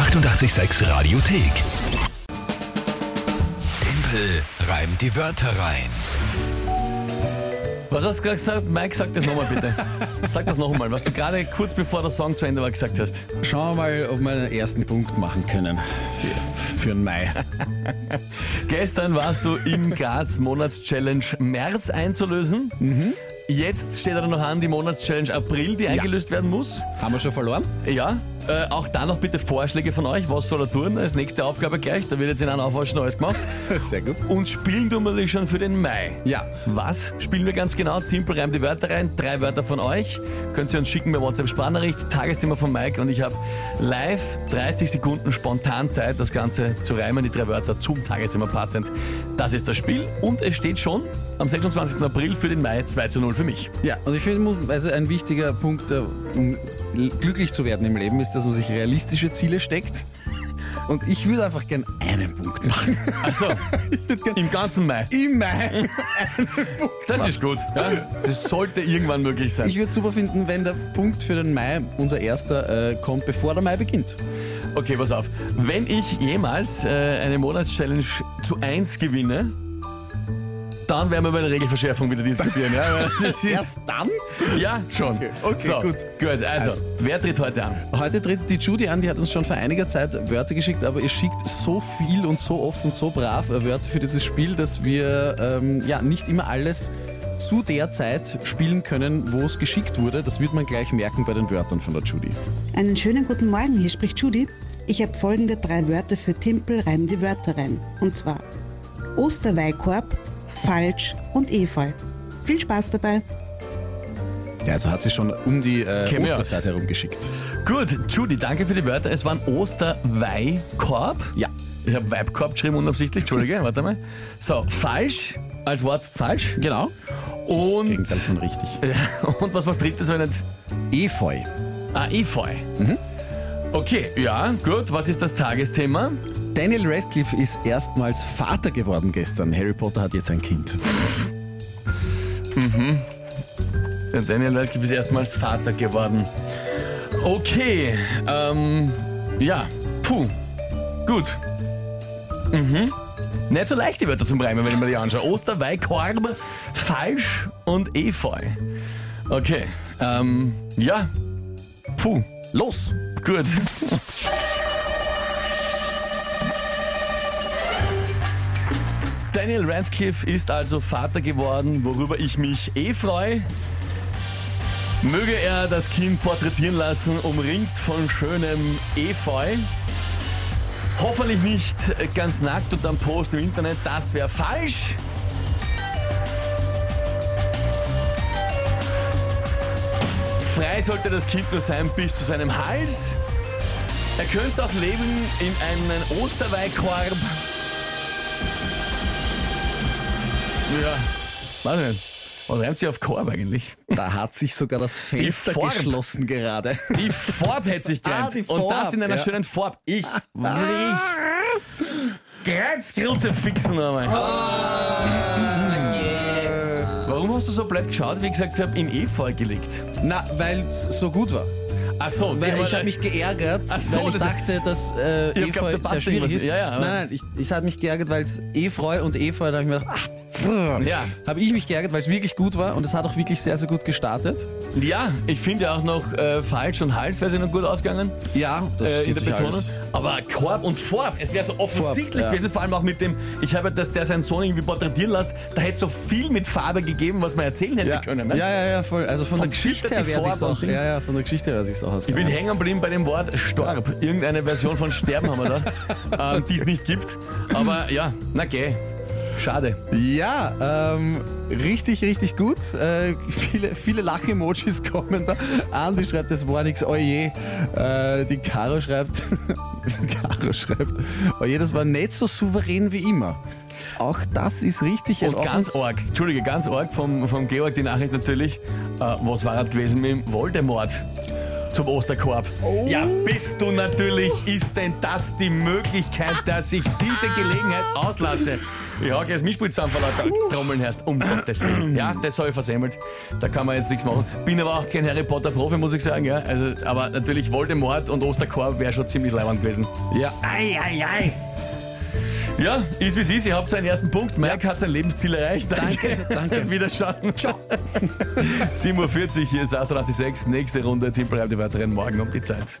886 Radiothek. Tempel reimt die Wörter rein. Was hast du gerade gesagt? Mike, sag das nochmal bitte. Sag das noch einmal, was du gerade kurz bevor der Song zu Ende war gesagt hast. Schauen wir mal, ob wir einen ersten Punkt machen können für, für den Mai. Gestern warst du in Graz Monatschallenge März einzulösen. Jetzt steht er noch an, die Monatschallenge April, die eingelöst werden muss. Haben wir schon verloren? Ja, äh, auch da noch bitte Vorschläge von euch. Was soll er tun? Als nächste Aufgabe gleich. Da wird jetzt in einem Aufwaschen alles gemacht. Sehr gut. Und spielen tun wir dich schon für den Mai. Ja. Was spielen wir ganz genau? Timpel reimt die Wörter rein. Drei Wörter von euch. Könnt ihr uns schicken bei WhatsApp Sprachnachricht. Tagesthema von Mike. Und ich habe live 30 Sekunden spontan Zeit, das Ganze zu reimen. Die drei Wörter zum Tagesthema passend. Das ist das Spiel. Und es steht schon am 26. April für den Mai 2 zu 0 für mich. Ja, und ich finde, also ein wichtiger Punkt, äh, um glücklich zu werden im Leben, ist, dass man sich realistische Ziele steckt. Und ich würde einfach gern einen Punkt machen. Also, im ganzen Mai. Im Mai. Das ist gut. Ja? Das sollte irgendwann möglich sein. Ich würde super finden, wenn der Punkt für den Mai, unser erster, äh, kommt, bevor der Mai beginnt. Okay, pass auf. Wenn ich jemals äh, eine Monatschallenge zu 1 gewinne, dann werden wir über eine Regelverschärfung wieder diskutieren. Ja, ist, dann? ja schon. Okay, okay, so, gut. Gut, also, Also. wer tritt heute an? Heute tritt die Judy an, die hat uns schon vor einiger Zeit Wörter geschickt, aber ihr schickt so viel und so oft und so brav äh, Wörter für dieses Spiel, dass wir ähm, ja nicht immer alles zu der Zeit spielen können, wo es geschickt wurde. Das wird man gleich merken bei den Wörtern von der Judy. Einen schönen guten Morgen, hier spricht Judy. Ich habe folgende drei Wörter für Timpel, reim die Wörter rein. Und zwar Osterweihkorb, Falsch und Efeu. Viel Spaß dabei. Ja, also hat sie schon um die äh, Osterzeit herum geschickt. Gut, Judy, danke für die Wörter. Es waren Osterweihkorb. Ja. Ich habe Weibkorb geschrieben unabsichtlich, Entschuldige, warte mal. So, falsch, als Wort falsch. Genau. Das Und, Gegenteil von richtig. und was was drittes, wenn nicht? Efeu. Ah, Efeu. Mhm. Okay, ja, gut. Was ist das Tagesthema? Daniel Radcliffe ist erstmals Vater geworden gestern. Harry Potter hat jetzt ein Kind. Ja, Daniel Radcliffe ist erstmals Vater geworden. Okay, ähm, ja, puh, gut. Mhm. Nicht so leicht die Wörter zum Reimen, wenn ich mir die anschaue. Osterweihkorb, falsch und Efeu. Okay, ähm, ja, puh, los, gut. Daniel Radcliffe ist also Vater geworden, worüber ich mich eh freue. Möge er das Kind porträtieren lassen, umringt von schönem Efeu. Hoffentlich nicht ganz nackt und am Post im Internet, das wäre falsch. Frei sollte das Kind nur sein bis zu seinem Hals. Er könnte es auch leben in einen Osterweihkorb. Ja, weiß nicht. Was reimt sie auf Korb eigentlich? Da hat sich sogar das Fenster geschlossen gerade. Die Farb hätte sich gereimt. Ah, Und das in einer ja. schönen Farb. Ich, ich. Kreuzgrütze fixen nochmal. Warum hast du so blöd geschaut, wie ich gesagt habe, in Efeu gelegt? Na, weil es so gut war. Ach so, Weil ich habe mich geärgert, Ach so, weil ich das- dachte, dass äh, Ich hab geglaubt, da Efeu passt sehr schwierig irgendwas ist. nicht. Ja, ja, nein, nein, ich, ich habe mich geärgert, weil es Efeu und Efeu, da habe ich mir gedacht, ach, Ja. habe ich mich geärgert, weil es wirklich gut war und es hat auch wirklich sehr, sehr gut gestartet. Ja, ich finde ja auch noch äh, falsch und Hals wäre sie noch gut ausgegangen. Ja, das äh, in geht der sich Betonung. alles. Aber Korb und Farb, es wäre so offensichtlich ja. gewesen, vor allem auch mit dem, ich habe, dass der seinen Sohn irgendwie porträtieren lässt, da hätte so viel mit Farbe gegeben, was man erzählen hätte Ja. können. Ne? ja, ja, ja, voll. Also von, Von der Geschichte her wäre und auch. Ja, ja, von der Geschichte wäre sich's auch Ich bin hängen geblieben bei dem Wort Storb. Irgendeine Version von Sterben haben wir da, ähm, die es nicht gibt. Aber ja, na geh. Schade. Ja, ähm, richtig, richtig gut. Äh, viele viele Lach-Emojis kommen da. Andi schreibt, das war nix, oje. Äh, die Caro schreibt, Caro schreibt, oje, das war nicht so souverän wie immer. Auch das ist richtig. Und ganz arg, Entschuldige, ganz arg vom, vom Georg die Nachricht natürlich. Äh, was war das gewesen mit dem Voldemort? Zum Osterkorb. Ja, bist du natürlich, ist denn das die Möglichkeit, dass ich diese Gelegenheit auslasse? Hau gleich das Mischpult zusammen, weil du Trommeln hörst. Um Gottes Willen. Ja, das habe ich versemmelt. Da kann man jetzt nichts machen. Bin aber auch kein Harry Potter Profi, muss ich sagen. Ja. Also, aber natürlich Voldemort und Osterkorb wäre schon ziemlich leibend gewesen. Ja, ei, ei, ei. Ja, ist wie es ist. Ihr habt seinen ersten Punkt. Mike hat sein Lebensziel erreicht. Danke, danke. Wiederschauen. Ciao. 7.40 Uhr, hier ist 886. Nächste Runde. Tippel die weiteren morgen um die Zeit.